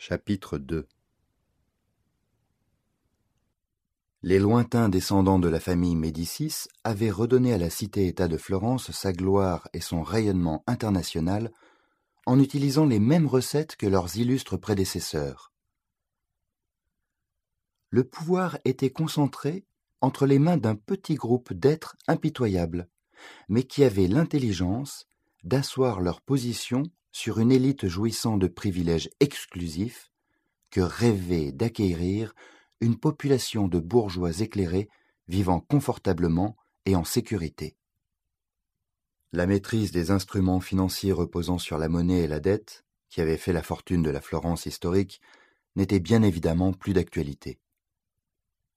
Chapitre 2 Les lointains descendants de la famille Médicis avaient redonné à la cité-État de Florence sa gloire et son rayonnement international en utilisant les mêmes recettes que leurs illustres prédécesseurs. Le pouvoir était concentré entre les mains d'un petit groupe d'êtres impitoyables, mais qui avaient l'intelligence d'asseoir leur position sur une élite jouissant de privilèges exclusifs que rêvait d'acquérir une population de bourgeois éclairés vivant confortablement et en sécurité. La maîtrise des instruments financiers reposant sur la monnaie et la dette, qui avait fait la fortune de la Florence historique, n'était bien évidemment plus d'actualité.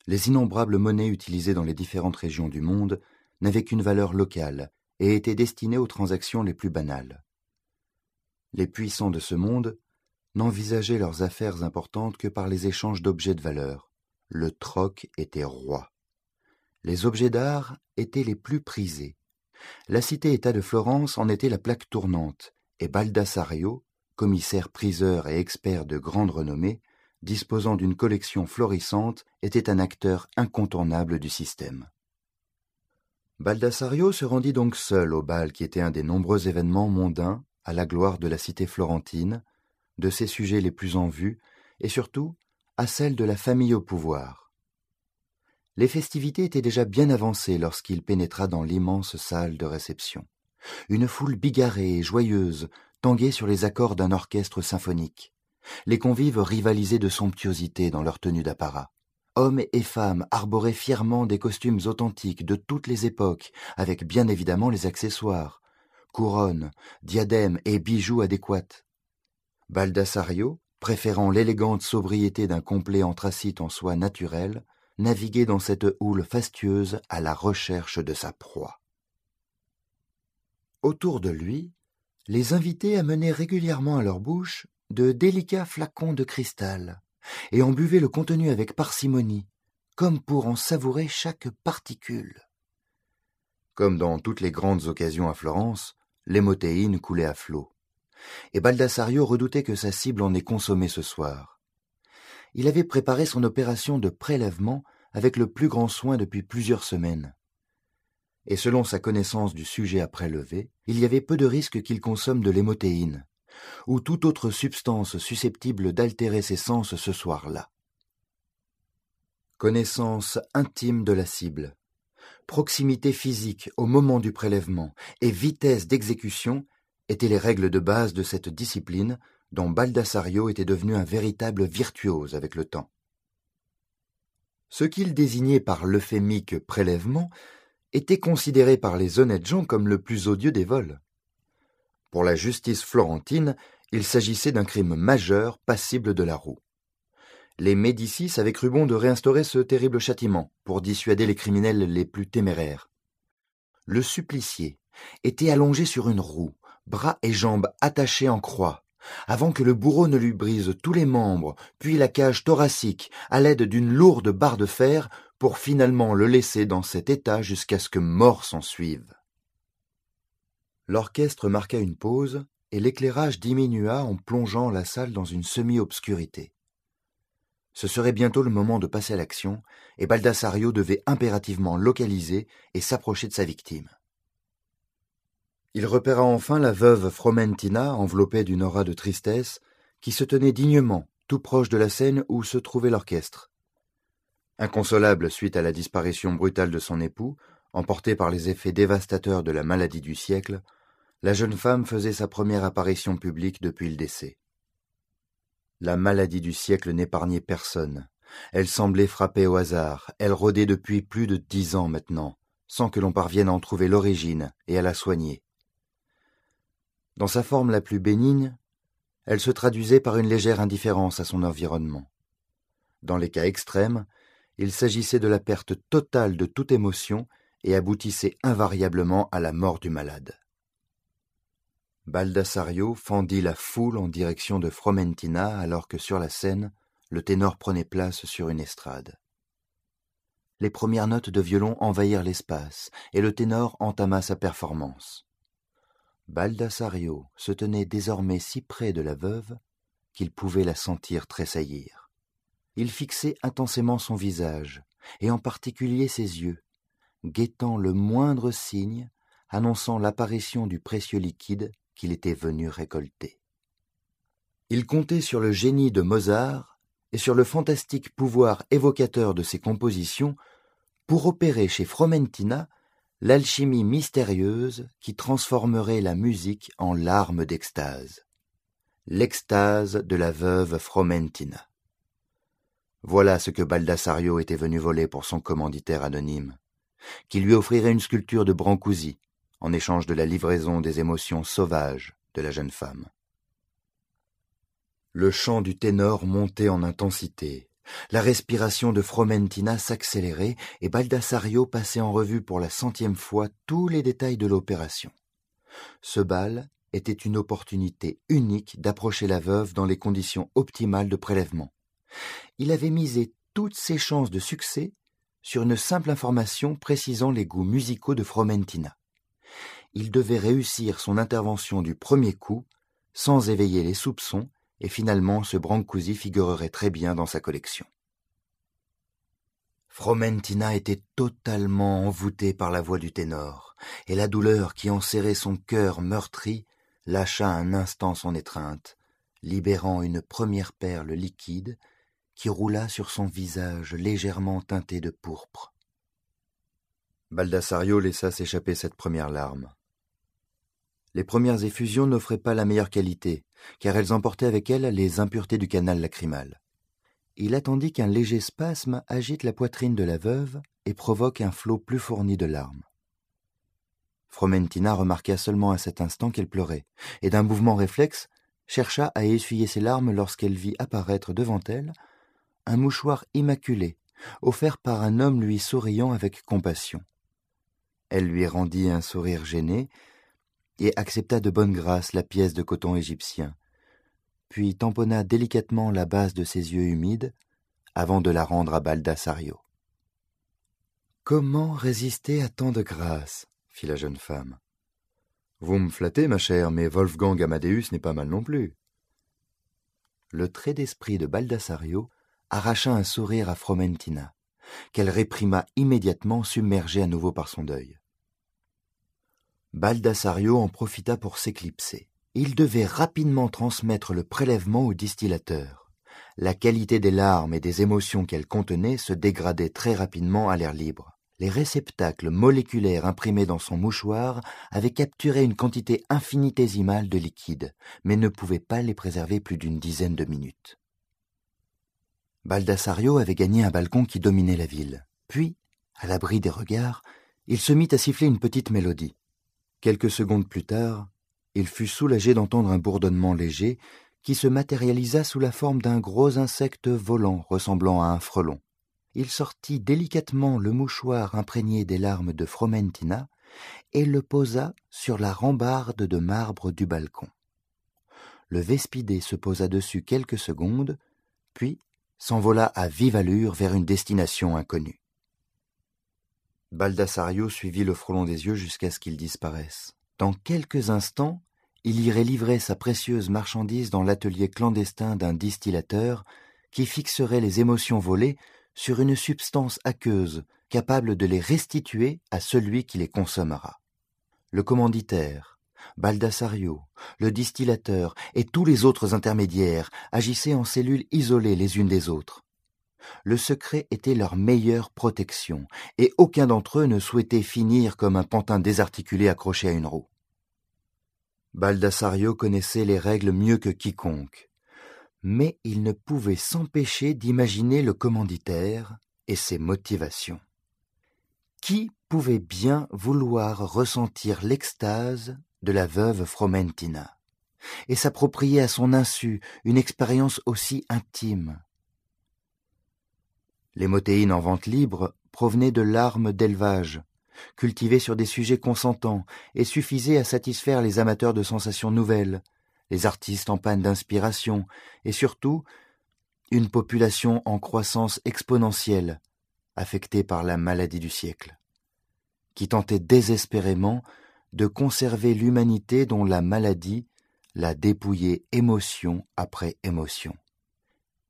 Les innombrables monnaies utilisées dans les différentes régions du monde n'avaient qu'une valeur locale et étaient destinées aux transactions les plus banales. Les puissants de ce monde n'envisageaient leurs affaires importantes que par les échanges d'objets de valeur. Le troc était roi. Les objets d'art étaient les plus prisés. La cité-État de Florence en était la plaque tournante, et Baldassario, commissaire priseur et expert de grande renommée, disposant d'une collection florissante, était un acteur incontournable du système. Baldassario se rendit donc seul au bal qui était un des nombreux événements mondains à la gloire de la cité florentine, de ses sujets les plus en vue, et surtout à celle de la famille au pouvoir. Les festivités étaient déjà bien avancées lorsqu'il pénétra dans l'immense salle de réception. Une foule bigarrée et joyeuse tanguait sur les accords d'un orchestre symphonique. Les convives rivalisaient de somptuosité dans leur tenue d'apparat. Hommes et femmes arboraient fièrement des costumes authentiques de toutes les époques, avec bien évidemment les accessoires, couronnes, diadèmes et bijoux adéquats. Baldassario, préférant l'élégante sobriété d'un complet anthracite en soie naturelle, naviguait dans cette houle fastueuse à la recherche de sa proie. Autour de lui, les invités amenaient régulièrement à leur bouche de délicats flacons de cristal, et en buvaient le contenu avec parcimonie, comme pour en savourer chaque particule. Comme dans toutes les grandes occasions à Florence, l'hémothéine coulait à flot. Et Baldassario redoutait que sa cible en ait consommé ce soir. Il avait préparé son opération de prélèvement avec le plus grand soin depuis plusieurs semaines. Et selon sa connaissance du sujet à prélever, il y avait peu de risque qu'il consomme de l'hémothéine, ou toute autre substance susceptible d'altérer ses sens ce soir-là. Connaissance intime de la cible, proximité physique au moment du prélèvement et vitesse d'exécution étaient les règles de base de cette discipline dont Baldassario était devenu un véritable virtuose avec le temps. Ce qu'il désignait par l'euphémique prélèvement était considéré par les honnêtes gens comme le plus odieux des vols. Pour la justice florentine, il s'agissait d'un crime majeur passible de la roue les Médicis avaient cru bon de réinstaurer ce terrible châtiment pour dissuader les criminels les plus téméraires. Le supplicié était allongé sur une roue, bras et jambes attachés en croix, avant que le bourreau ne lui brise tous les membres, puis la cage thoracique, à l'aide d'une lourde barre de fer, pour finalement le laisser dans cet état jusqu'à ce que mort s'en suive. L'orchestre marqua une pause, et l'éclairage diminua en plongeant la salle dans une semi-obscurité. Ce serait bientôt le moment de passer à l'action, et Baldassario devait impérativement localiser et s'approcher de sa victime. Il repéra enfin la veuve Fromentina, enveloppée d'une aura de tristesse, qui se tenait dignement, tout proche de la scène où se trouvait l'orchestre. Inconsolable suite à la disparition brutale de son époux, emportée par les effets dévastateurs de la maladie du siècle, la jeune femme faisait sa première apparition publique depuis le décès. La maladie du siècle n'épargnait personne. Elle semblait frapper au hasard, elle rôdait depuis plus de dix ans maintenant, sans que l'on parvienne à en trouver l'origine et à la soigner. Dans sa forme la plus bénigne, elle se traduisait par une légère indifférence à son environnement. Dans les cas extrêmes, il s'agissait de la perte totale de toute émotion et aboutissait invariablement à la mort du malade. Baldassario fendit la foule en direction de Fromentina alors que sur la scène, le ténor prenait place sur une estrade. Les premières notes de violon envahirent l'espace et le ténor entama sa performance. Baldassario se tenait désormais si près de la veuve qu'il pouvait la sentir tressaillir. Il fixait intensément son visage, et en particulier ses yeux, guettant le moindre signe annonçant l'apparition du précieux liquide qu'il était venu récolter. Il comptait sur le génie de Mozart et sur le fantastique pouvoir évocateur de ses compositions pour opérer chez Fromentina l'alchimie mystérieuse qui transformerait la musique en larmes d'extase. L'extase de la veuve Fromentina. Voilà ce que Baldassario était venu voler pour son commanditaire anonyme, qui lui offrirait une sculpture de Brancusi, en échange de la livraison des émotions sauvages de la jeune femme. Le chant du ténor montait en intensité, la respiration de Fromentina s'accélérait et Baldassario passait en revue pour la centième fois tous les détails de l'opération. Ce bal était une opportunité unique d'approcher la veuve dans les conditions optimales de prélèvement. Il avait misé toutes ses chances de succès sur une simple information précisant les goûts musicaux de Fromentina. Il devait réussir son intervention du premier coup sans éveiller les soupçons et finalement ce Brancusi figurerait très bien dans sa collection. Fromentina était totalement envoûtée par la voix du ténor, et la douleur qui enserrait son cœur meurtri lâcha un instant son étreinte, libérant une première perle liquide qui roula sur son visage légèrement teinté de pourpre. Baldassario laissa s'échapper cette première larme. Les premières effusions n'offraient pas la meilleure qualité, car elles emportaient avec elles les impuretés du canal lacrymal. Il attendit qu'un léger spasme agite la poitrine de la veuve et provoque un flot plus fourni de larmes. Fromentina remarqua seulement à cet instant qu'elle pleurait, et d'un mouvement réflexe chercha à essuyer ses larmes lorsqu'elle vit apparaître devant elle un mouchoir immaculé, offert par un homme lui souriant avec compassion. Elle lui rendit un sourire gêné et accepta de bonne grâce la pièce de coton égyptien, puis tamponna délicatement la base de ses yeux humides avant de la rendre à Baldassario. Comment résister à tant de grâce? fit la jeune femme. Vous me flattez, ma chère, mais Wolfgang Amadeus n'est pas mal non plus. Le trait d'esprit de Baldassario arracha un sourire à Fromentina, qu'elle réprima immédiatement submergée à nouveau par son deuil. Baldassario en profita pour s'éclipser. Il devait rapidement transmettre le prélèvement au distillateur. La qualité des larmes et des émotions qu'elles contenaient se dégradait très rapidement à l'air libre. Les réceptacles moléculaires imprimés dans son mouchoir avaient capturé une quantité infinitésimale de liquide, mais ne pouvaient pas les préserver plus d'une dizaine de minutes. Baldassario avait gagné un balcon qui dominait la ville. Puis, à l'abri des regards, il se mit à siffler une petite mélodie. Quelques secondes plus tard, il fut soulagé d'entendre un bourdonnement léger qui se matérialisa sous la forme d'un gros insecte volant ressemblant à un frelon. Il sortit délicatement le mouchoir imprégné des larmes de Fromentina et le posa sur la rambarde de marbre du balcon. Le Vespidé se posa dessus quelques secondes, puis s'envola à vive allure vers une destination inconnue. Baldassario suivit le frelon des yeux jusqu'à ce qu'il disparaisse. Dans quelques instants, il irait livrer sa précieuse marchandise dans l'atelier clandestin d'un distillateur qui fixerait les émotions volées sur une substance aqueuse capable de les restituer à celui qui les consommera. Le commanditaire, Baldassario, le distillateur et tous les autres intermédiaires agissaient en cellules isolées les unes des autres. Le secret était leur meilleure protection, et aucun d'entre eux ne souhaitait finir comme un pantin désarticulé accroché à une roue. Baldassario connaissait les règles mieux que quiconque, mais il ne pouvait s'empêcher d'imaginer le commanditaire et ses motivations. Qui pouvait bien vouloir ressentir l'extase de la veuve Fromentina et s'approprier à son insu une expérience aussi intime les motéines en vente libre provenaient de larmes d'élevage, cultivées sur des sujets consentants, et suffisaient à satisfaire les amateurs de sensations nouvelles, les artistes en panne d'inspiration, et surtout une population en croissance exponentielle, affectée par la maladie du siècle, qui tentait désespérément de conserver l'humanité dont la maladie la dépouiller émotion après émotion.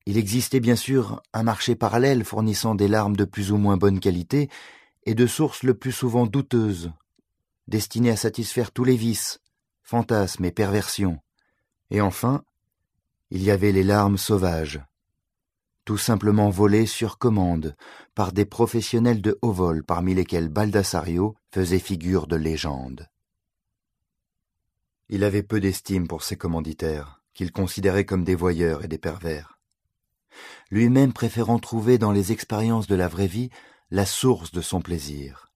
Il existait bien sûr un marché parallèle fournissant des larmes de plus ou moins bonne qualité et de sources le plus souvent douteuses, destinées à satisfaire tous les vices, fantasmes et perversions. Et enfin, il y avait les larmes sauvages, tout simplement volées sur commande par des professionnels de haut vol parmi lesquels Baldassario faisait figure de légende. Il avait peu d'estime pour ses commanditaires, qu'il considérait comme des voyeurs et des pervers lui-même préférant trouver dans les expériences de la vraie vie la source de son plaisir.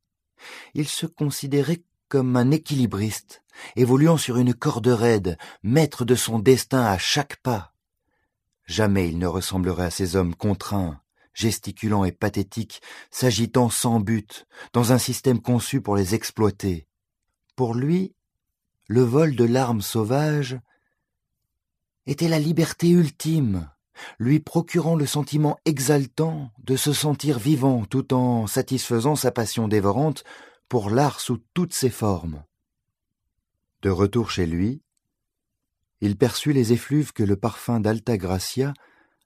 Il se considérait comme un équilibriste, évoluant sur une corde raide, maître de son destin à chaque pas. Jamais il ne ressemblerait à ces hommes contraints, gesticulants et pathétiques, s'agitant sans but, dans un système conçu pour les exploiter. Pour lui, le vol de l'arme sauvage était la liberté ultime, lui procurant le sentiment exaltant de se sentir vivant tout en satisfaisant sa passion dévorante pour l'art sous toutes ses formes. De retour chez lui, il perçut les effluves que le parfum d'Alta Gracia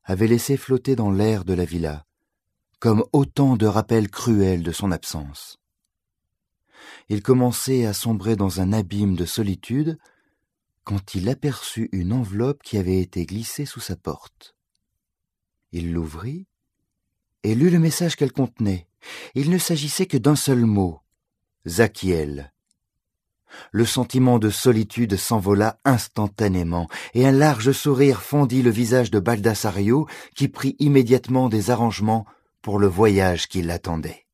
avait laissé flotter dans l'air de la villa, comme autant de rappels cruels de son absence. Il commençait à sombrer dans un abîme de solitude quand il aperçut une enveloppe qui avait été glissée sous sa porte. Il l'ouvrit et lut le message qu'elle contenait. Il ne s'agissait que d'un seul mot, Zachiel. Le sentiment de solitude s'envola instantanément, et un large sourire fondit le visage de Baldassario, qui prit immédiatement des arrangements pour le voyage qui l'attendait.